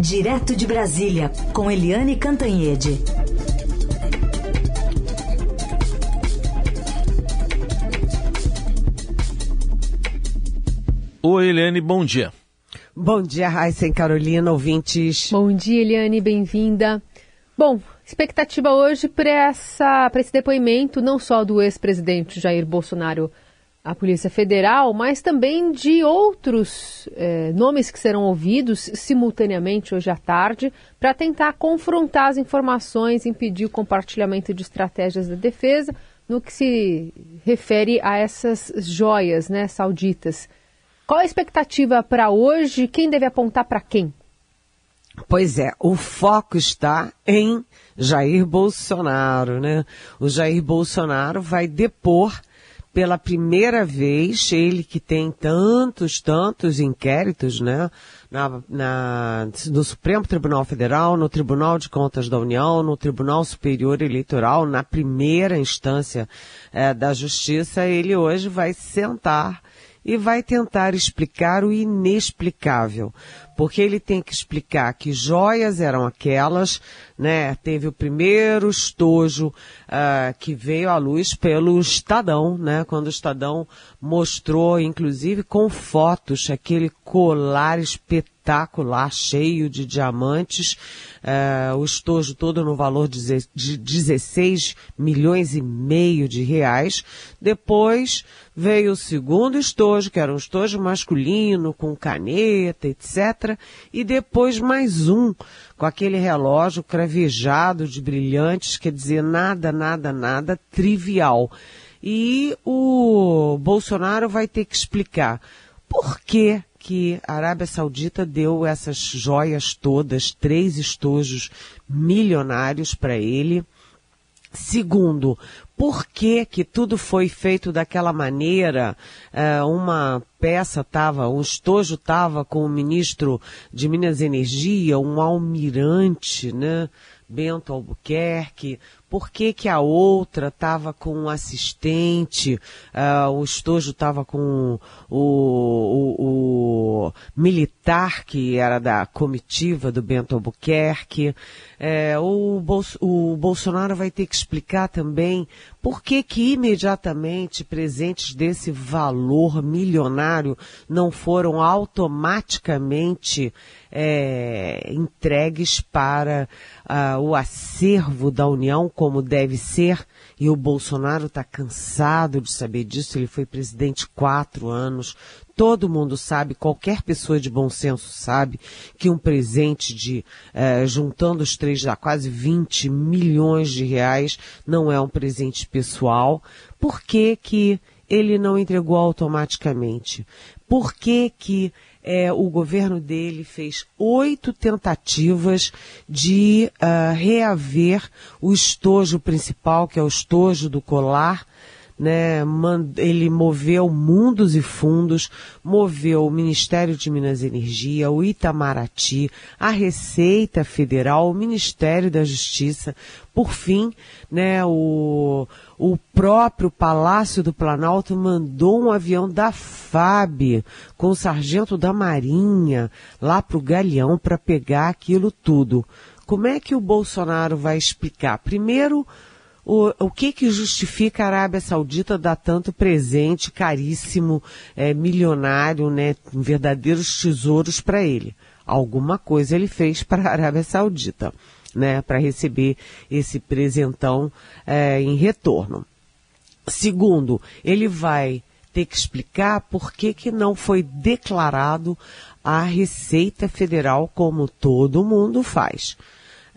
Direto de Brasília, com Eliane Cantanhede. Oi, Eliane, bom dia. Bom dia, Raíssa e Carolina, ouvintes. Bom dia, Eliane, bem-vinda. Bom, expectativa hoje para esse depoimento, não só do ex-presidente Jair Bolsonaro à Polícia Federal, mas também de outros eh, nomes que serão ouvidos simultaneamente hoje à tarde, para tentar confrontar as informações, impedir o compartilhamento de estratégias da defesa no que se refere a essas joias né, sauditas. Qual a expectativa para hoje? Quem deve apontar para quem? Pois é, o foco está em Jair Bolsonaro, né? O Jair Bolsonaro vai depor pela primeira vez, ele que tem tantos, tantos inquéritos, né? Na, na, no Supremo Tribunal Federal, no Tribunal de Contas da União, no Tribunal Superior Eleitoral, na primeira instância é, da Justiça, ele hoje vai sentar e vai tentar explicar o inexplicável, porque ele tem que explicar que joias eram aquelas, né? Teve o primeiro estojo uh, que veio à luz pelo Estadão, né? Quando o Estadão mostrou, inclusive com fotos, aquele colar espetacular, cheio de diamantes, uh, o estojo todo no valor de 16 milhões e meio de reais. Depois veio o segundo estojo, que era um estojo masculino, com caneta, etc e depois mais um com aquele relógio cravejado de brilhantes, quer dizer, nada, nada, nada trivial. E o Bolsonaro vai ter que explicar por que que a Arábia Saudita deu essas joias todas, três estojos milionários para ele. Segundo, por que que tudo foi feito daquela maneira? É, uma peça estava, um estojo estava com o ministro de Minas e Energia, um almirante, né? Bento Albuquerque, por que, que a outra estava com um assistente, uh, o estojo estava com o, o, o, militar que era da comitiva do Bento Albuquerque. É, o, Bolso, o Bolsonaro vai ter que explicar também por que que imediatamente presentes desse valor milionário não foram automaticamente é, entregues para uh, o acervo da União como deve ser, e o Bolsonaro está cansado de saber disso, ele foi presidente quatro anos, todo mundo sabe, qualquer pessoa de bom senso sabe, que um presente de, eh, juntando os três, dá quase 20 milhões de reais, não é um presente pessoal. Por que que ele não entregou automaticamente? Por que que é, o governo dele fez oito tentativas de uh, reaver o estojo principal, que é o estojo do colar, né, ele moveu mundos e fundos, moveu o Ministério de Minas e Energia, o Itamaraty, a Receita Federal, o Ministério da Justiça, por fim, né, o, o próprio Palácio do Planalto mandou um avião da FAB com o sargento da Marinha lá para o Galeão para pegar aquilo tudo. Como é que o Bolsonaro vai explicar? Primeiro, o, o que que justifica a Arábia Saudita dar tanto presente caríssimo, é, milionário, né, verdadeiros tesouros para ele? Alguma coisa ele fez para a Arábia Saudita, né, para receber esse presentão é, em retorno. Segundo, ele vai ter que explicar por que, que não foi declarado a Receita Federal como todo mundo faz.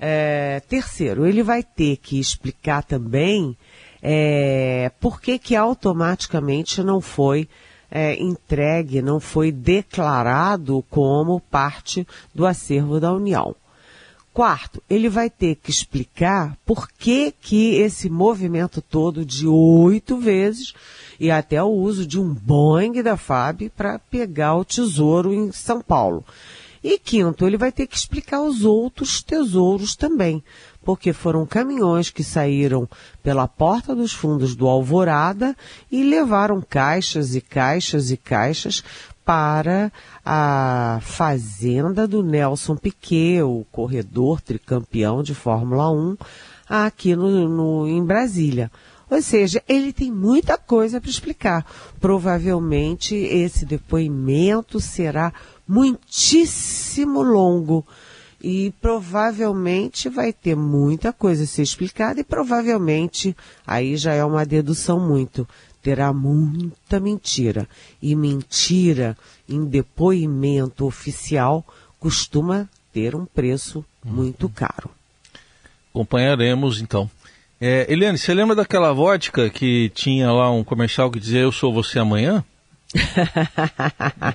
É, terceiro, ele vai ter que explicar também é, por que, que automaticamente não foi é, entregue, não foi declarado como parte do acervo da União. Quarto, ele vai ter que explicar por que, que esse movimento todo de oito vezes e até o uso de um Boeing da FAB para pegar o tesouro em São Paulo. E quinto, ele vai ter que explicar os outros tesouros também, porque foram caminhões que saíram pela porta dos fundos do Alvorada e levaram caixas e caixas e caixas para a fazenda do Nelson Piquet, o corredor tricampeão de Fórmula 1, aqui no, no em Brasília. Ou seja, ele tem muita coisa para explicar. Provavelmente esse depoimento será muitíssimo longo e provavelmente vai ter muita coisa a ser explicada e provavelmente, aí já é uma dedução muito, terá muita mentira. E mentira em depoimento oficial costuma ter um preço muito uhum. caro. Acompanharemos então. É, Eliane, você lembra daquela vodka que tinha lá um comercial que dizia Eu sou você amanhã?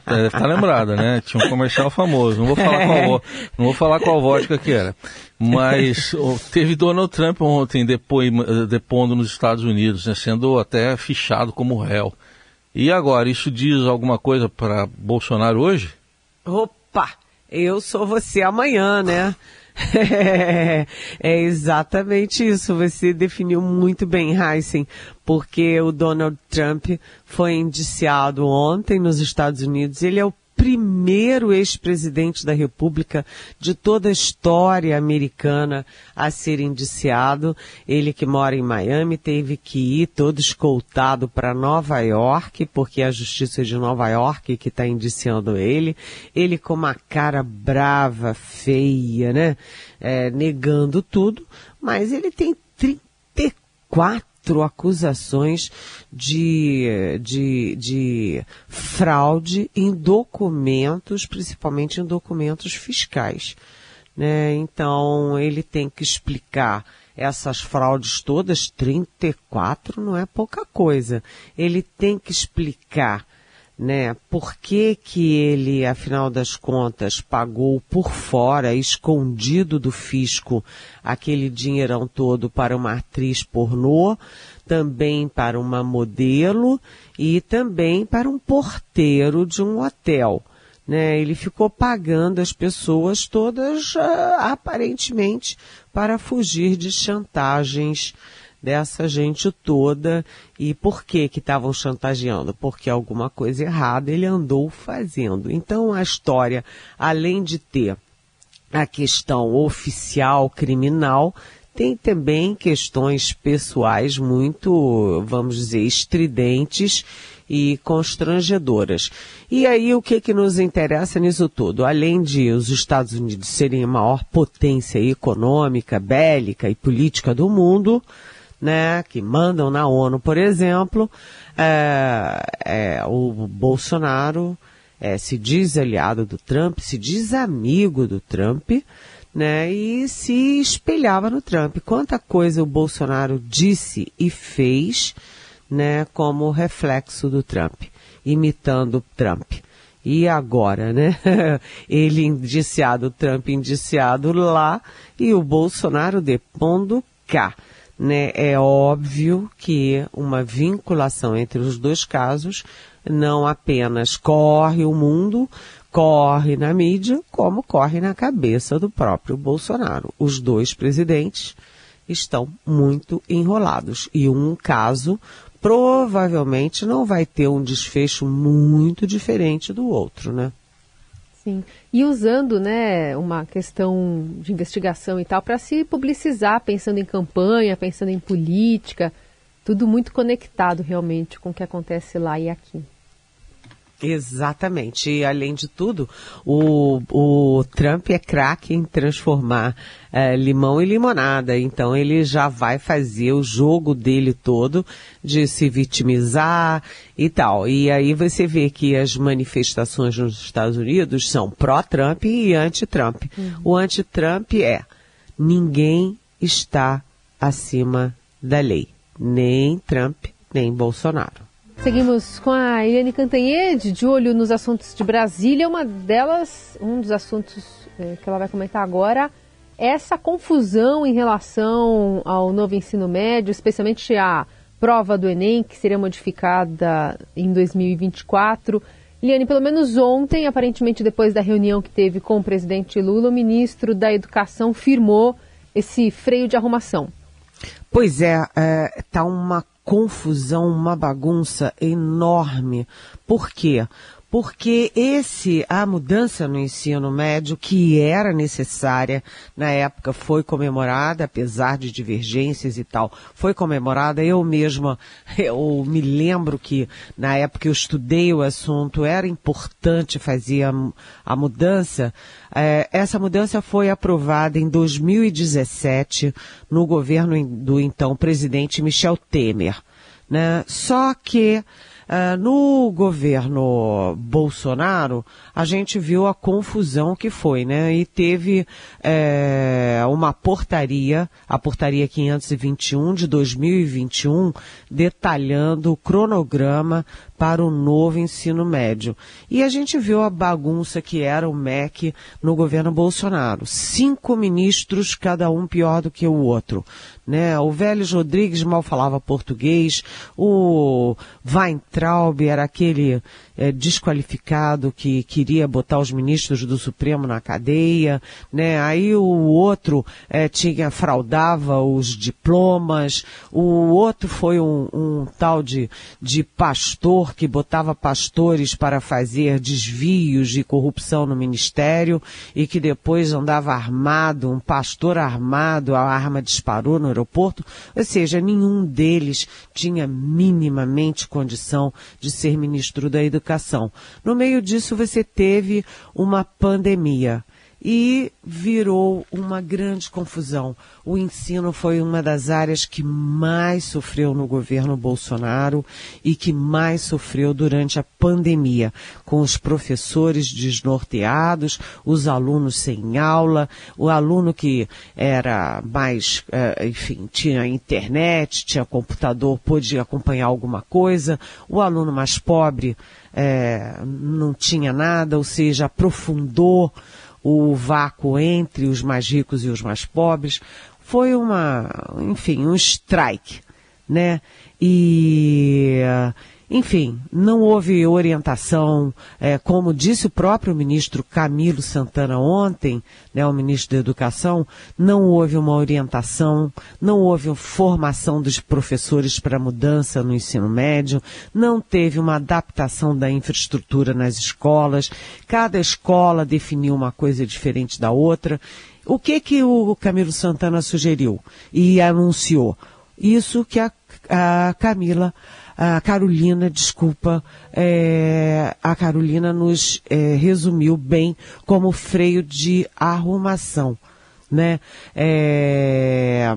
Deve estar lembrada, né? Tinha um comercial famoso. Não vou falar qual, não vou falar qual vodka que era. Mas teve Donald Trump ontem depondo nos Estados Unidos, né, sendo até fichado como réu. E agora, isso diz alguma coisa para Bolsonaro hoje? Opa! Eu sou você amanhã, né? É, exatamente isso. Você definiu muito bem, Heisen, porque o Donald Trump foi indiciado ontem nos Estados Unidos. Ele é o primeiro ex-presidente da República de toda a história americana a ser indiciado. Ele que mora em Miami teve que ir todo escoltado para Nova York, porque é a Justiça de Nova York que está indiciando ele. Ele com uma cara brava, feia, né? É, negando tudo, mas ele tem 34 quatro acusações de, de, de fraude em documentos, principalmente em documentos fiscais. Né? Então, ele tem que explicar essas fraudes todas, 34 não é pouca coisa. Ele tem que explicar né? Por que que ele, afinal das contas, pagou por fora, escondido do fisco, aquele dinheirão todo para uma atriz pornô, também para uma modelo e também para um porteiro de um hotel. Né, ele ficou pagando as pessoas todas, uh, aparentemente, para fugir de chantagens dessa gente toda. E por que que estavam chantageando? Porque alguma coisa errada ele andou fazendo. Então a história, além de ter a questão oficial criminal, tem também questões pessoais muito, vamos dizer, estridentes e constrangedoras. E aí o que que nos interessa nisso tudo? Além de os Estados Unidos serem a maior potência econômica, bélica e política do mundo, né, que mandam na ONU, por exemplo, é, é, o Bolsonaro é, se diz aliado do Trump, se diz amigo do Trump, né, e se espelhava no Trump. Quanta coisa o Bolsonaro disse e fez, né, como reflexo do Trump, imitando o Trump. E agora, né? Ele indiciado, Trump indiciado lá e o Bolsonaro depondo cá né, é óbvio que uma vinculação entre os dois casos não apenas corre o mundo, corre na mídia, como corre na cabeça do próprio Bolsonaro. Os dois presidentes estão muito enrolados e um caso provavelmente não vai ter um desfecho muito diferente do outro, né? Sim. E usando né, uma questão de investigação e tal para se publicizar, pensando em campanha, pensando em política, tudo muito conectado realmente com o que acontece lá e aqui. Exatamente. E além de tudo, o, o Trump é craque em transformar é, limão em limonada. Então ele já vai fazer o jogo dele todo de se vitimizar e tal. E aí você vê que as manifestações nos Estados Unidos são pró-Trump e anti-Trump. Uhum. O anti-Trump é ninguém está acima da lei. Nem Trump, nem Bolsonaro. Seguimos com a Eliane Cantanhede, de olho nos assuntos de Brasília. Uma delas, um dos assuntos é, que ela vai comentar agora, é essa confusão em relação ao novo ensino médio, especialmente a prova do Enem, que seria modificada em 2024. Eliane, pelo menos ontem, aparentemente depois da reunião que teve com o presidente Lula, o ministro da Educação firmou esse freio de arrumação. Pois é, é, tá uma confusão, uma bagunça enorme. Por quê? Porque esse a mudança no ensino médio que era necessária na época foi comemorada, apesar de divergências e tal, foi comemorada. Eu mesma eu me lembro que na época eu estudei o assunto, era importante fazer a, a mudança. É, essa mudança foi aprovada em 2017 no governo do então presidente Michel Temer. Né? Só que Uh, no governo Bolsonaro, a gente viu a confusão que foi, né? E teve é, uma portaria, a portaria 521 de 2021, detalhando o cronograma para o novo ensino médio. E a gente viu a bagunça que era o MEC no governo Bolsonaro. Cinco ministros, cada um pior do que o outro. Né? O Vélez Rodrigues mal falava português, o Weintraub era aquele é, desqualificado que queria botar os ministros do Supremo na cadeia, né? Aí o outro é, tinha fraudava os diplomas, o outro foi um, um tal de, de pastor que botava pastores para fazer desvios de corrupção no ministério e que depois andava armado, um pastor armado, a arma disparou no aeroporto, ou seja, nenhum deles tinha minimamente condição de ser ministro da Educação educação. No meio disso, você teve uma pandemia e virou uma grande confusão. O ensino foi uma das áreas que mais sofreu no governo Bolsonaro e que mais sofreu durante a pandemia, com os professores desnorteados, os alunos sem aula, o aluno que era mais, eh, enfim, tinha internet, tinha computador, podia acompanhar alguma coisa, o aluno mais pobre é, não tinha nada, ou seja, aprofundou o vácuo entre os mais ricos e os mais pobres. Foi uma, enfim, um strike, né? E enfim, não houve orientação, é, como disse o próprio ministro Camilo Santana ontem, né, o ministro da Educação, não houve uma orientação, não houve formação dos professores para mudança no ensino médio, não teve uma adaptação da infraestrutura nas escolas, cada escola definiu uma coisa diferente da outra. O que que o Camilo Santana sugeriu e anunciou? Isso que a, a Camila a Carolina, desculpa, é, a Carolina nos é, resumiu bem como freio de arrumação, né? É,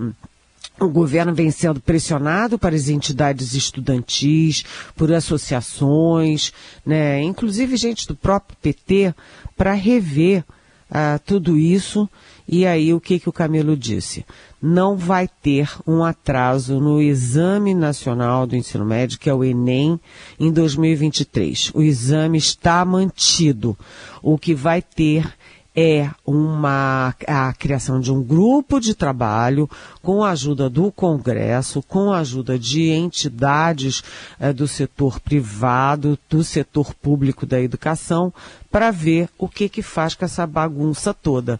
o governo vem sendo pressionado para as entidades estudantis, por associações, né, inclusive gente do próprio PT, para rever uh, tudo isso. E aí o que, que o Camilo disse? Não vai ter um atraso no Exame Nacional do Ensino Médio, que é o Enem, em 2023. O exame está mantido. O que vai ter é uma, a criação de um grupo de trabalho com a ajuda do Congresso, com a ajuda de entidades eh, do setor privado, do setor público da educação, para ver o que, que faz com essa bagunça toda.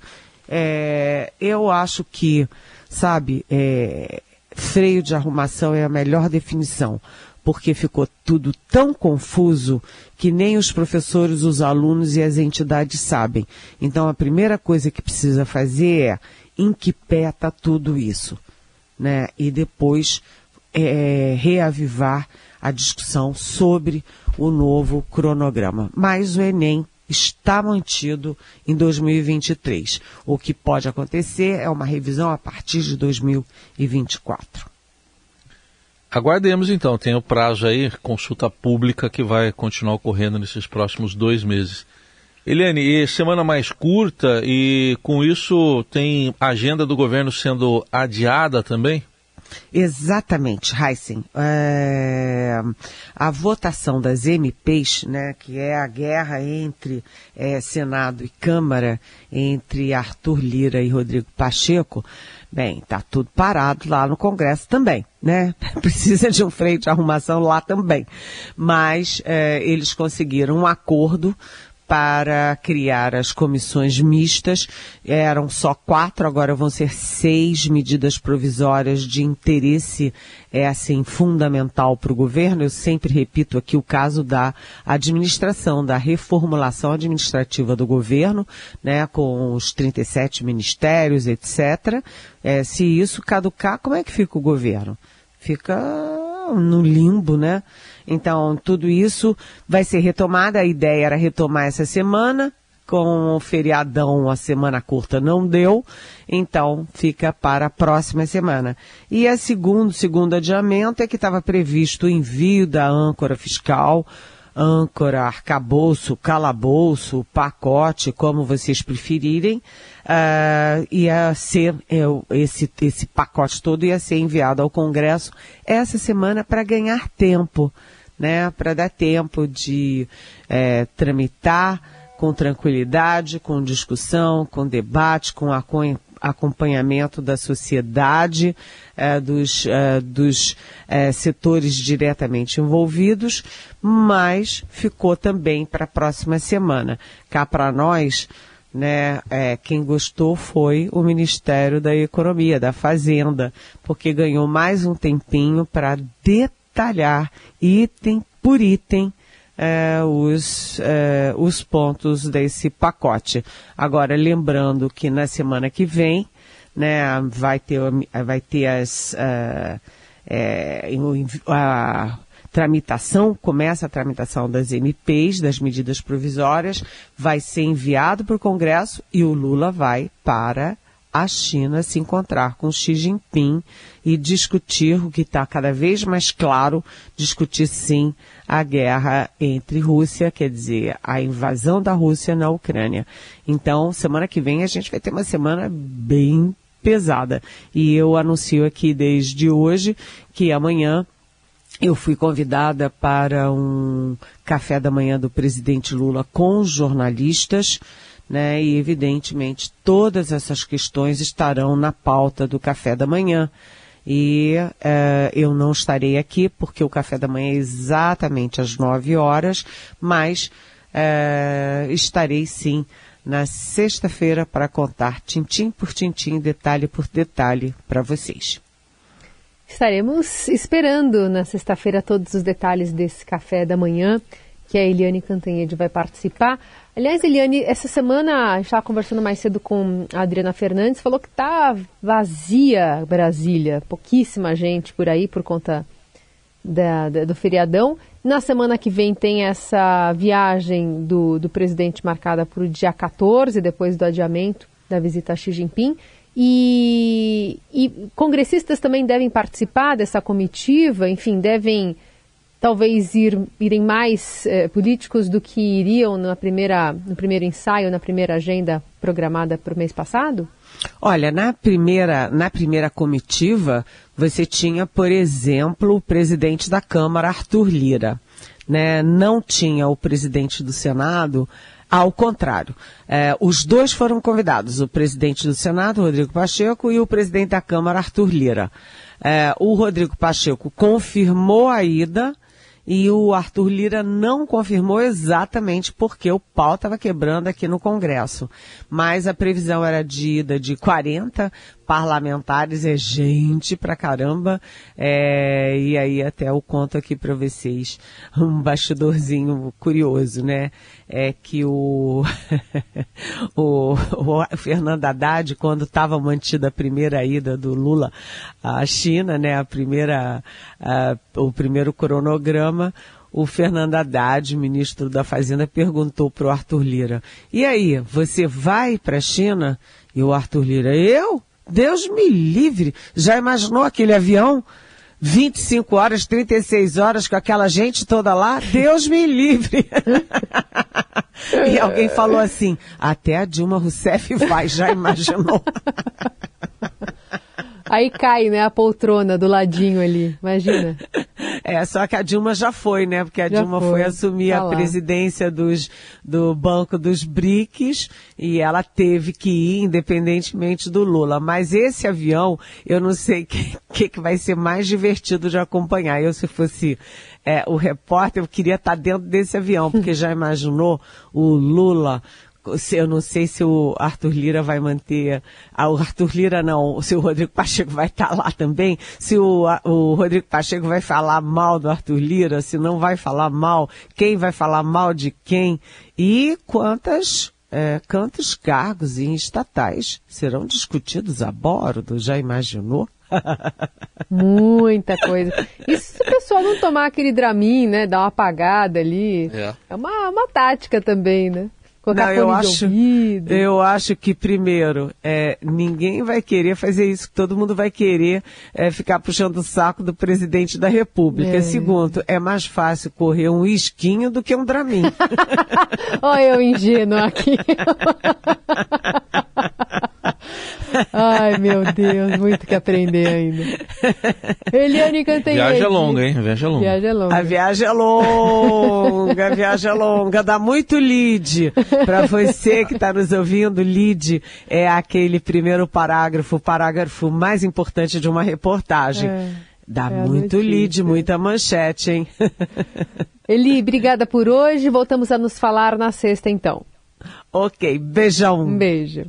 É, eu acho que sabe, é, freio de arrumação é a melhor definição, porque ficou tudo tão confuso que nem os professores, os alunos e as entidades sabem. Então a primeira coisa que precisa fazer é em que pé está tudo isso, né? E depois é, reavivar a discussão sobre o novo cronograma. Mas o Enem está mantido em 2023. O que pode acontecer é uma revisão a partir de 2024. Aguardemos então, tem o prazo aí, consulta pública que vai continuar ocorrendo nesses próximos dois meses. Eliane, semana mais curta e com isso tem agenda do governo sendo adiada também? Exatamente, Heisen. É, a votação das MPs, né, que é a guerra entre é, Senado e Câmara, entre Arthur Lira e Rodrigo Pacheco, bem, tá tudo parado lá no Congresso também, né? Precisa de um freio de arrumação lá também. Mas é, eles conseguiram um acordo para criar as comissões mistas. Eram só quatro, agora vão ser seis medidas provisórias de interesse é assim fundamental para o governo. Eu sempre repito aqui o caso da administração, da reformulação administrativa do governo, né, com os 37 ministérios, etc. É, se isso caducar, como é que fica o governo? Fica no limbo, né? Então, tudo isso vai ser retomado. A ideia era retomar essa semana. Com o feriadão, a semana curta não deu, então fica para a próxima semana. E a segundo, segundo adiamento é que estava previsto o envio da âncora fiscal, âncora, arcabouço, calabouço, pacote, como vocês preferirem, uh, ia ser, eu, esse, esse pacote todo ia ser enviado ao Congresso essa semana para ganhar tempo né, para dar tempo de é, tramitar com tranquilidade, com discussão, com debate, com acompanhamento da sociedade, é, dos, é, dos é, setores diretamente envolvidos, mas ficou também para a próxima semana. Cá para nós, né, é, quem gostou foi o Ministério da Economia, da Fazenda, porque ganhou mais um tempinho para detalhar item por item é, os, é, os pontos desse pacote. Agora, lembrando que na semana que vem, né, vai ter, vai ter as, uh, é, a tramitação, começa a tramitação das MPs, das medidas provisórias, vai ser enviado para o Congresso e o Lula vai para a China se encontrar com Xi Jinping e discutir o que está cada vez mais claro, discutir sim a guerra entre Rússia, quer dizer, a invasão da Rússia na Ucrânia. Então, semana que vem a gente vai ter uma semana bem pesada. E eu anuncio aqui desde hoje que amanhã eu fui convidada para um café da manhã do presidente Lula com jornalistas né? E evidentemente todas essas questões estarão na pauta do café da manhã. E uh, eu não estarei aqui porque o café da manhã é exatamente às 9 horas, mas uh, estarei sim na sexta-feira para contar tintim por tintim, detalhe por detalhe para vocês. Estaremos esperando na sexta-feira todos os detalhes desse café da manhã que a Eliane Cantanhede vai participar. Aliás, Eliane, essa semana a gente estava conversando mais cedo com a Adriana Fernandes, falou que está vazia Brasília, pouquíssima gente por aí por conta da, da, do feriadão. Na semana que vem tem essa viagem do, do presidente marcada para o dia 14, depois do adiamento da visita a Xi Jinping. E, e congressistas também devem participar dessa comitiva, enfim, devem talvez ir, irem mais eh, políticos do que iriam na primeira, no primeiro ensaio, na primeira agenda programada para o mês passado? Olha, na primeira, na primeira comitiva, você tinha, por exemplo, o presidente da Câmara, Arthur Lira. Né? Não tinha o presidente do Senado, ao contrário. Eh, os dois foram convidados, o presidente do Senado, Rodrigo Pacheco, e o presidente da Câmara, Arthur Lira. Eh, o Rodrigo Pacheco confirmou a ida, e o Arthur Lira não confirmou exatamente porque o pau estava quebrando aqui no Congresso. Mas a previsão era de ida de 40 parlamentares, é gente pra caramba. É, e aí até eu conto aqui para vocês um bastidorzinho curioso, né? É que o, o, o Fernando Haddad, quando estava mantida a primeira ida do Lula à China, né? A primeira, a, o primeiro cronograma, o Fernando Haddad, ministro da Fazenda, perguntou para o Arthur Lira: E aí, você vai para a China? E o Arthur Lira: Eu? Deus me livre. Já imaginou aquele avião? 25 horas, 36 horas com aquela gente toda lá? Deus me livre. e alguém falou assim: até a Dilma Rousseff vai, já imaginou? Aí cai, né, a poltrona do ladinho ali, imagina. É, só que a Dilma já foi, né? Porque a Já Dilma foi. foi, assumir Tá a lá. presidência dos, do Banco dos BRICS e ela teve que ir independentemente do Lula. Mas esse avião, eu não sei o que, que, que vai ser mais divertido de acompanhar. Eu, se fosse é, o repórter, eu queria estar dentro desse avião, porque já imaginou o Lula eu não sei se o Arthur Lira vai manter. Ah, o Arthur Lira não, se o Rodrigo Pacheco vai estar lá também, se o, o Rodrigo Pacheco vai falar mal do Arthur Lira, se não vai falar mal, quem vai falar mal de quem e quantas. é, quantos cargos em estatais serão discutidos a bordo? Já imaginou? Muita coisa. E se o pessoal não tomar aquele Dramin, né? Dar uma apagada ali. É. É uma, uma tática também, né? Colocar Não, eu acho, ouvido. eu acho que primeiro, é, ninguém vai querer fazer isso, todo mundo vai querer é, ficar puxando o saco do presidente da República. É. Segundo, é mais fácil correr um isquinho do que um Dramin. Olha eu ingênuo aqui. Ai, meu Deus, muito que aprender ainda. Eliane Cantanhede. Viagem é longa, hein? Viagem é longa. Viagem é longa. A viagem é longa, a viagem é longa, dá muito lead. Para você que está nos ouvindo, lead é aquele primeiro parágrafo, o parágrafo mais importante de uma reportagem. É, Dá é muito lead, muita manchete, hein? Eli, obrigada por hoje. Voltamos a nos falar na sexta, então. ok, beijão. Um beijo.